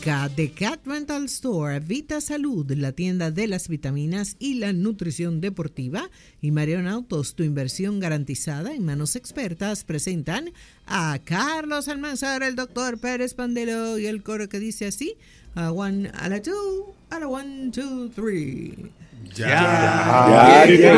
Clínica de Cat Rental Store, Vita Salud, la tienda de las vitaminas y la nutrición deportiva, y Marion Autos, tu inversión garantizada en manos expertas, presentan a Carlos Almanzar, el doctor Pérez Pandelo y el coro que dice así: a one, a la two, a la one, two, three. Ya, ya, ya,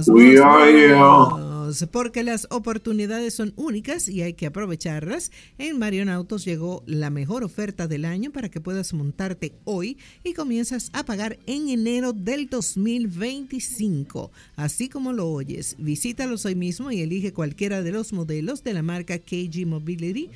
ya, porque las oportunidades son únicas y hay que aprovecharlas. En Marion Autos llegó la mejor oferta del año para que puedas montarte hoy y comienzas a pagar en enero del 2025. Así como lo oyes, visítalos hoy mismo y elige cualquiera de los modelos de la marca KG Mobility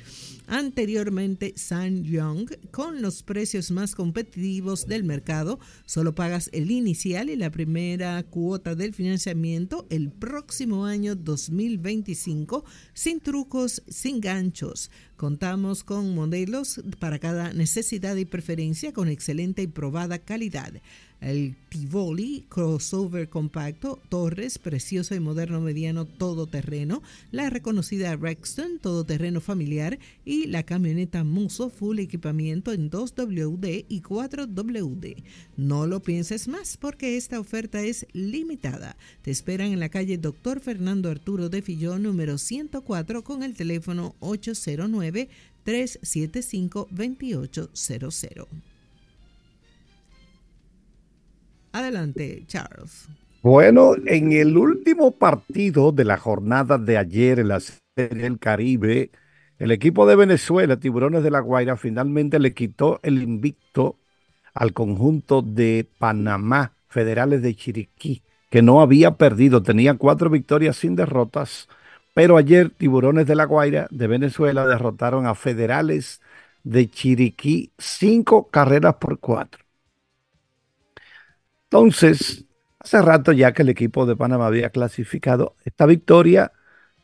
anteriormente San Young con los precios más competitivos del mercado. Solo pagas el inicial y la primera cuota del financiamiento el próximo año 2025 sin trucos, sin ganchos. Contamos con modelos para cada necesidad y preferencia con excelente y probada calidad el Tivoli crossover compacto, Torres, precioso y moderno mediano todoterreno, la reconocida Rexton todoterreno familiar y la camioneta Muso full equipamiento en 2WD y 4WD. No lo pienses más porque esta oferta es limitada. Te esperan en la calle Dr. Fernando Arturo de Fillón número 104 con el teléfono 809 375 2800. Adelante, Charles. Bueno, en el último partido de la jornada de ayer en la Serie del Caribe, el equipo de Venezuela, Tiburones de la Guaira, finalmente le quitó el invicto al conjunto de Panamá, Federales de Chiriquí, que no había perdido, tenía cuatro victorias sin derrotas, pero ayer Tiburones de la Guaira de Venezuela derrotaron a Federales de Chiriquí cinco carreras por cuatro. Entonces, hace rato ya que el equipo de Panamá había clasificado, esta victoria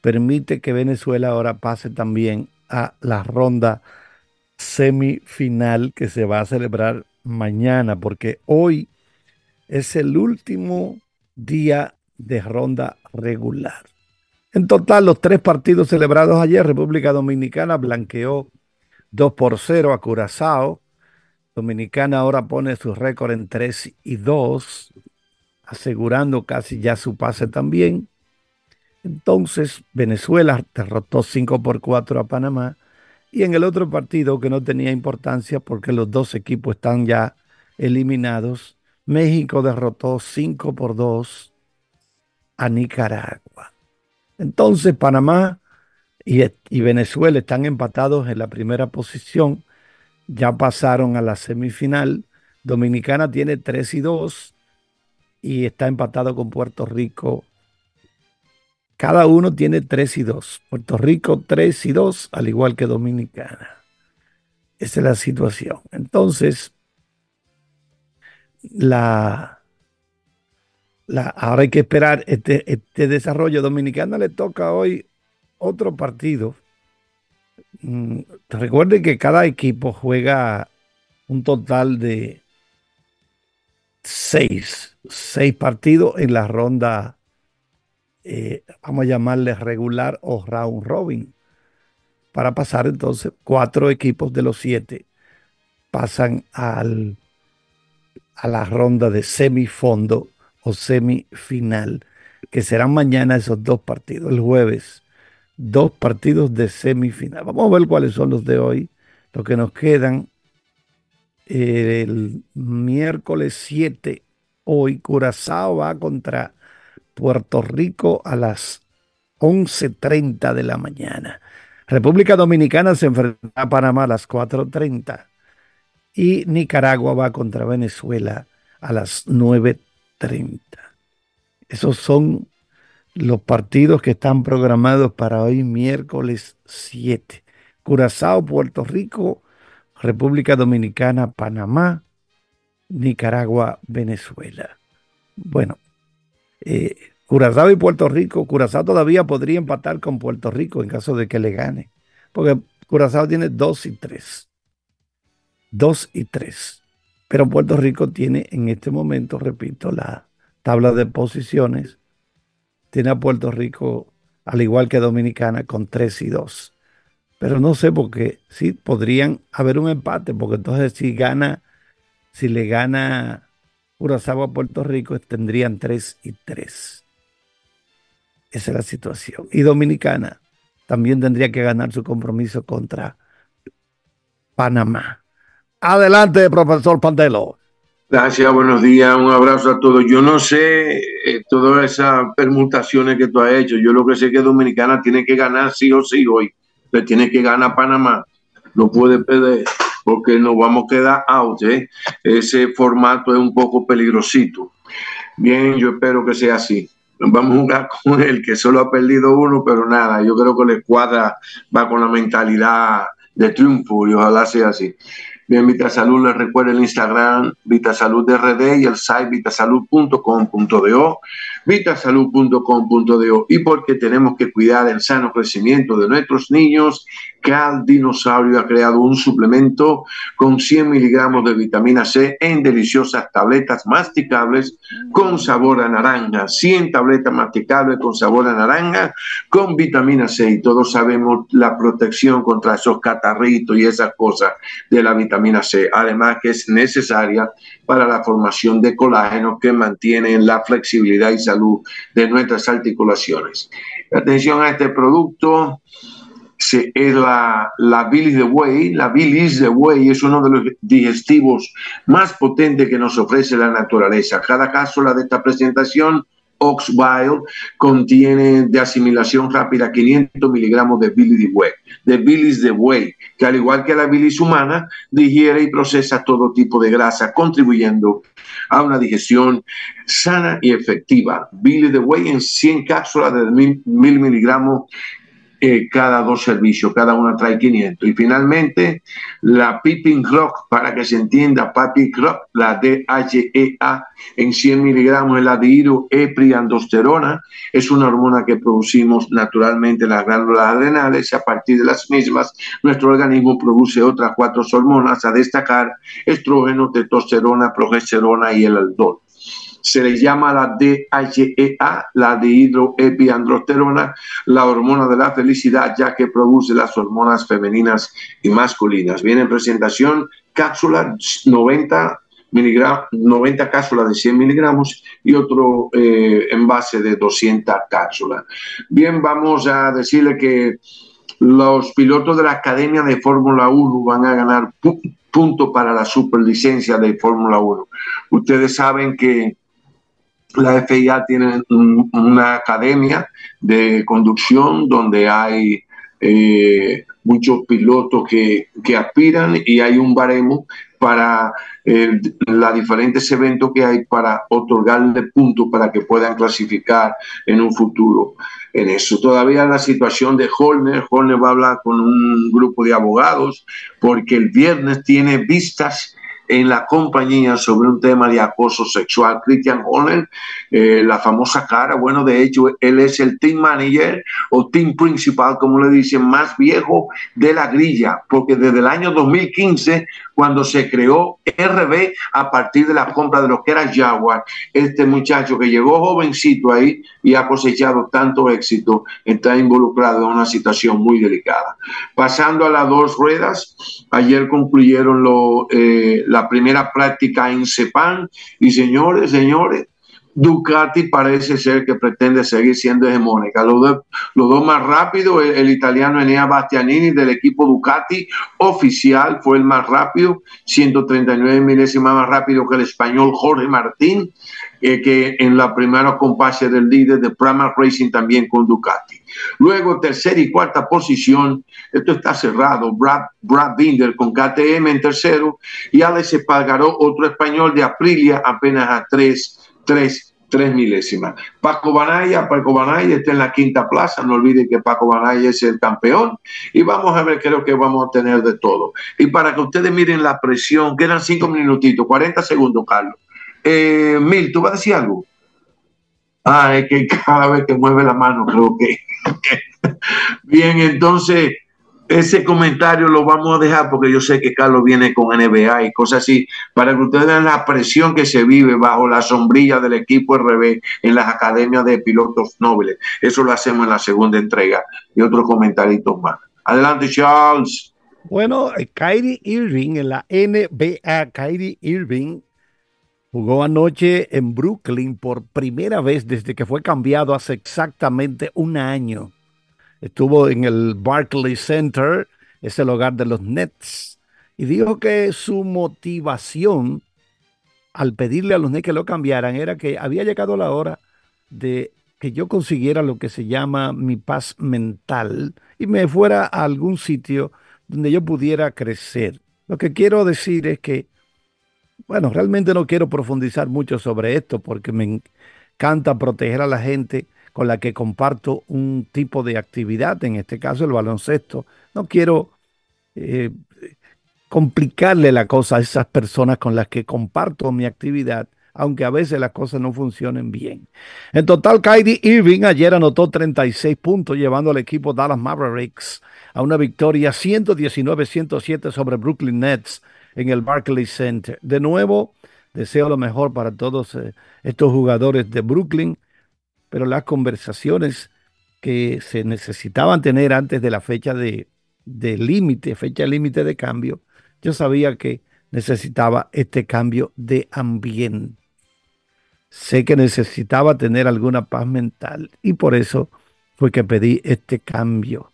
permite que Venezuela ahora pase también a la ronda semifinal que se va a celebrar mañana, porque hoy es el último día de ronda regular. En total, los tres partidos celebrados ayer, República Dominicana blanqueó 2 por 0 a Curazao, Dominicana ahora pone su récord en 3 y 2, asegurando casi ya su pase también. Entonces, Venezuela derrotó 5 por 4 a Panamá. Y en el otro partido que no tenía importancia porque los dos equipos están ya eliminados, México derrotó 5 por 2 a Nicaragua. Entonces, Panamá y, y Venezuela están empatados en la primera posición ya pasaron a la semifinal. Dominicana tiene 3 y 2 y está empatado con Puerto Rico. Cada uno tiene 3 y 2. Puerto Rico 3 y 2, al igual que Dominicana. Esa es la situación. Entonces, la, la, ahora hay que esperar este, este desarrollo. Dominicana le toca hoy otro partido recuerden que cada equipo juega un total de seis, seis partidos en la ronda, eh, vamos a llamarle regular o round robin, para pasar entonces cuatro equipos de los siete pasan al, a la ronda de semifondo o semifinal, que serán mañana esos dos partidos, el jueves dos partidos de semifinal. Vamos a ver cuáles son los de hoy, los que nos quedan. El miércoles 7, hoy Curazao va contra Puerto Rico a las 11.30 de la mañana. República Dominicana se enfrenta a Panamá a las 4.30 y Nicaragua va contra Venezuela a las 9.30. Esos son los partidos que están programados para hoy miércoles 7. Curazao, Puerto Rico, República Dominicana, Panamá, Nicaragua, Venezuela. Bueno, eh, Curazao y Puerto Rico, Curazao todavía podría empatar con Puerto Rico en caso de que le gane, porque Curazao tiene 2 y 3. 2 y 3. Pero Puerto Rico tiene en este momento, repito, la tabla de posiciones tiene a Puerto Rico, al igual que Dominicana, con 3 y 2. pero no sé porque sí podrían haber un empate, porque entonces si gana, si le gana Curazao a Puerto Rico, tendrían 3 y 3. Esa es la situación. Y Dominicana también tendría que ganar su compromiso contra Panamá. Adelante, profesor Pandelo. Gracias, buenos días, un abrazo a todos. Yo no sé eh, todas esas permutaciones que tú has hecho. Yo lo que sé es que Dominicana tiene que ganar sí o sí hoy. Le tiene que ganar Panamá. No puede perder porque nos vamos a quedar out. ¿eh? Ese formato es un poco peligrosito. Bien, yo espero que sea así. Vamos a jugar con él, que solo ha perdido uno, pero nada, yo creo que la escuadra va con la mentalidad de triunfo y ojalá sea así. Bien, Vitasalud, les recuerda el Instagram Vitasalud RD y el site vitasalud.com.do, vitasalud.com.do y porque tenemos que cuidar el sano crecimiento de nuestros niños, Cal Dinosaurio ha creado un suplemento con 100 miligramos de vitamina C en deliciosas tabletas masticables con sabor a naranja, 100 tabletas masticables con sabor a naranja con vitamina C. Y todos sabemos la protección contra esos catarritos y esas cosas de la vitamina C, además que es necesaria para la formación de colágeno que mantienen la flexibilidad y salud de nuestras articulaciones. Atención a este producto, es la, la bilis de buey. La bilis de buey es uno de los digestivos más potentes que nos ofrece la naturaleza. Cada cápsula de esta presentación Oxbile contiene de asimilación rápida 500 miligramos de bilis de buey, de bilis de buey, que al igual que la bilis humana, digiere y procesa todo tipo de grasa, contribuyendo a una digestión sana y efectiva. Bilis de buey en 100 cápsulas de mil, mil miligramos cada dos servicios, cada una trae 500. Y finalmente, la Pippin Rock, para que se entienda, Papi Rock, la DHEA en 100 miligramos, la dihidroepriandosterona, es una hormona que producimos naturalmente en las glándulas adrenales y a partir de las mismas nuestro organismo produce otras cuatro hormonas a destacar estrógeno, testosterona, progesterona y el aldol se le llama la DHEA, la dihidroepiandrosterona, la hormona de la felicidad, ya que produce las hormonas femeninas y masculinas. Viene en presentación cápsula 90 miligramos, 90 cápsulas de 100 miligramos y otro eh, envase de 200 cápsulas. Bien, vamos a decirle que los pilotos de la Academia de Fórmula 1 van a ganar punto para la superlicencia de Fórmula 1. Ustedes saben que la FIA tiene una academia de conducción donde hay eh, muchos pilotos que, aspiran y hay un baremo para eh, los diferentes eventos que hay para otorgarle puntos para que puedan clasificar en un futuro. En eso todavía la situación de Horner, Horner va a hablar con un grupo de abogados porque el viernes tiene vistas en la compañía sobre un tema de acoso sexual. Christian Horner, eh, la famosa cara, bueno, de hecho, él es el team manager o team principal, como le dicen, más viejo de la grilla, porque desde el año 2015 cuando se creó RB a partir de la compra de lo que era Jaguar. Este muchacho que llegó jovencito ahí y ha cosechado tanto éxito, está involucrado en una situación muy delicada. Pasando a las dos ruedas, ayer concluyeron lo, eh, la primera práctica en CEPAN y señores, señores, Ducati parece ser que pretende seguir siendo hegemónica. Los, dos, más rápidos, el, italiano Enea Bastianini del equipo Ducati oficial fue el más rápido, 139 milésimas más rápido que el español Jorge Martín, eh, que en la primera compase del líder de Prima Racing también con Ducati. Luego, tercera y cuarta posición, esto está cerrado, Brad, Brad Binder con KTM en tercero y Alex Espargaró, otro español de Aprilia, apenas a tres tres, tres milésimas. Paco Banaya, Paco Banaya está en la quinta plaza, no olviden que Paco Banaya es el campeón y vamos a ver, creo que vamos a tener de todo. Y para que ustedes miren la presión, quedan cinco minutitos, 40 segundos, Carlos. Eh, Mil, ¿tú vas a decir algo? Ah, es que cada vez que mueve la mano, creo que. Bien, entonces ese comentario lo vamos a dejar porque yo sé que Carlos viene con NBA y cosas así, para que ustedes vean la presión que se vive bajo la sombrilla del equipo RB en las academias de pilotos nobles. Eso lo hacemos en la segunda entrega y otros comentarios más. Adelante, Charles. Bueno, Kyrie Irving en la NBA, Kyrie Irving jugó anoche en Brooklyn por primera vez desde que fue cambiado hace exactamente un año. Estuvo en el Barclays Center, es el hogar de los Nets, y dijo que su motivación al pedirle a los Nets que lo cambiaran era que había llegado la hora de que yo consiguiera lo que se llama mi paz mental y me fuera a algún sitio donde yo pudiera crecer. Lo que quiero decir es que, bueno, realmente no quiero profundizar mucho sobre esto porque me encanta proteger a la gente con la que comparto un tipo de actividad, en este caso el baloncesto. No quiero eh, complicarle la cosa a esas personas con las que comparto mi actividad aunque a veces las cosas no funcionen bien. En total, Kyrie Irving ayer anotó 36 puntos, llevando al equipo Dallas Mavericks a una victoria 119-107 sobre Brooklyn Nets en el Barclays Center. De nuevo, deseo lo mejor para todos eh, estos jugadores de Brooklyn, pero las conversaciones que se necesitaban tener antes de la fecha de límite, fecha límite de cambio, yo sabía que necesitaba este cambio de ambiente sé que necesitaba tener alguna paz mental y por eso fue que pedí este cambio.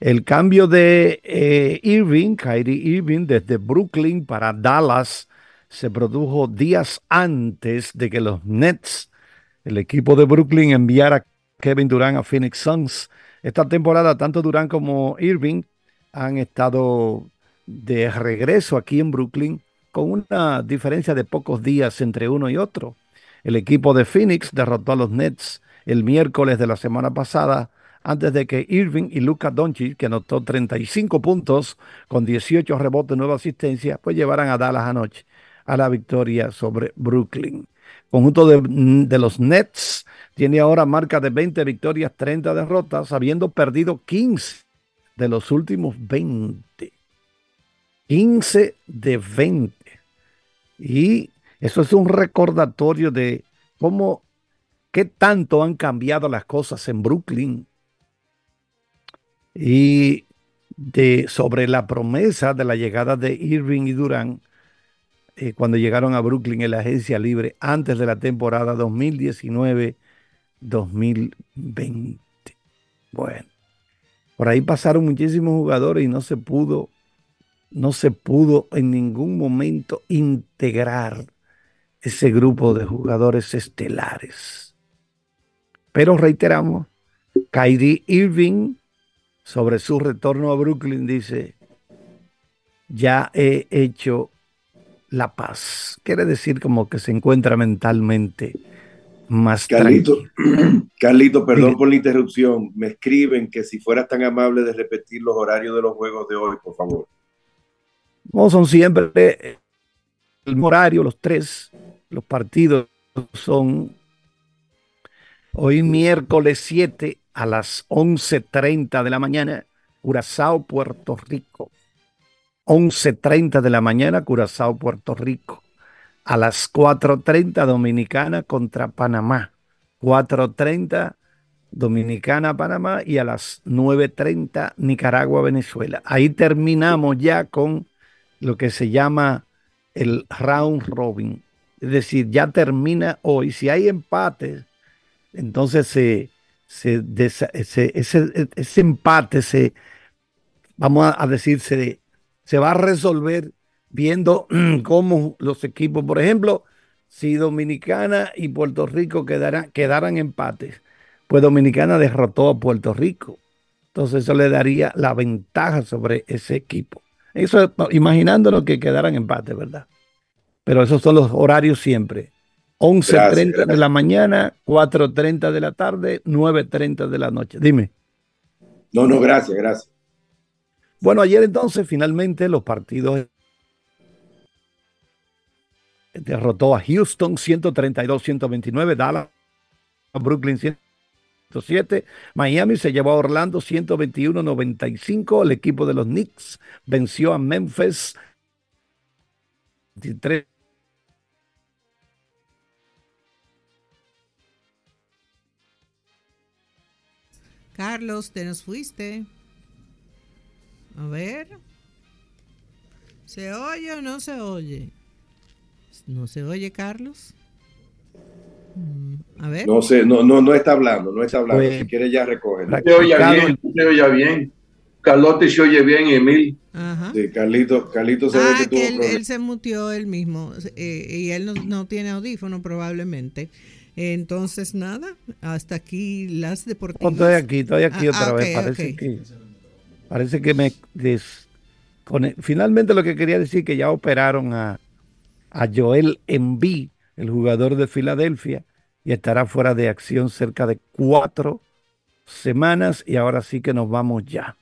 El cambio de eh, Irving, Kyrie Irving, desde Brooklyn para Dallas, se produjo días antes de que los Nets, el equipo de Brooklyn, enviara a Kevin Durant a Phoenix Suns. Esta temporada, tanto Durant como Irving han estado de regreso aquí en Brooklyn con una diferencia de pocos días entre uno y otro. El equipo de Phoenix derrotó a los Nets el miércoles de la semana pasada antes de que Irving y Luka Doncic, que anotó 35 puntos con 18 rebotes y 9 asistencias, pues llevaran a Dallas anoche a la victoria sobre Brooklyn. Conjunto de, de, los Nets tiene ahora marca de 20 victorias, 30 derrotas, habiendo perdido 15 de los últimos 20. 15 de 20. Y eso es un recordatorio de cómo, qué tanto han cambiado las cosas en Brooklyn y de, sobre la promesa de la llegada de Irving y Durán eh, cuando llegaron a Brooklyn en la agencia libre antes de la temporada 2019-2020. Bueno, por ahí pasaron muchísimos jugadores y no se pudo, no se pudo en ningún momento integrar ese grupo de jugadores estelares. Pero reiteramos, Kyrie Irving sobre su retorno a Brooklyn dice, ya he hecho la paz. Quiere decir como que se encuentra mentalmente más Carlito, Carlito, perdón por la interrupción. Me escriben que si fueras tan amable de repetir los horarios de los juegos de hoy, por favor. No, son siempre el horario, los tres. Los partidos son hoy miércoles 7 a las 11.30 de la mañana, Curazao, Puerto Rico. 11.30 de la mañana, Curazao, Puerto Rico. A las 4.30, Dominicana contra Panamá. 4.30, Dominicana, Panamá. Y a las 9.30, Nicaragua, Venezuela. Ahí terminamos ya con lo que se llama el round robin. Es decir, ya termina hoy. Si hay empates, entonces se, ese, empate se, vamos a decir, se, va a resolver viendo cómo los equipos, por ejemplo, si Dominicana y Puerto Rico quedaran, quedaran empates, pues Dominicana derrotó a Puerto Rico. Entonces eso le daría la ventaja sobre ese equipo. Eso imaginándonos que quedaran empates, ¿verdad? pero esos son los horarios siempre. 11.30 de la mañana, 4.30 de la tarde, 9.30 de la noche. Dime. No, no, gracias, gracias. Bueno, ayer entonces finalmente los partidos derrotó a Houston 132-129, Dallas, Brooklyn 107, Miami se llevó a Orlando 121-95, el equipo de los Knicks venció a Memphis 23 Carlos, te nos fuiste. A ver. ¿Se oye o no se oye? ¿No se oye, Carlos? Mm, a ver. No sé, no, no, no está hablando, no está hablando. Pues, si quiere ya recoge. Se oye bien, se oye bien. Carlote se oye bien, Emil. Ajá. Sí, Carlito, Carlito se ve Ah, que tuvo que él, él se mutió él mismo eh, y él no, no tiene audífono probablemente. Entonces, nada, hasta aquí las No, deportivas. estoy aquí, estoy aquí Ah, otra ah, vez. Parece ok. que parece que me descone- Finalmente lo que quería decir que ya operaron a, a Joel Embiid, el jugador de Filadelfia, y estará fuera de acción cerca de cuatro semanas. Y ahora sí que nos vamos ya.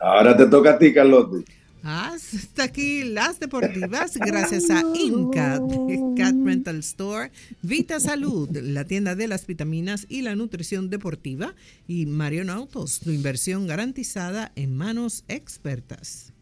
Ahora te toca a ti, Carlote. Hasta aquí las deportivas gracias a Incat, Cat Rental Store, Vita Salud, la tienda de las vitaminas y la nutrición deportiva y Marion Autos, tu inversión garantizada en manos expertas.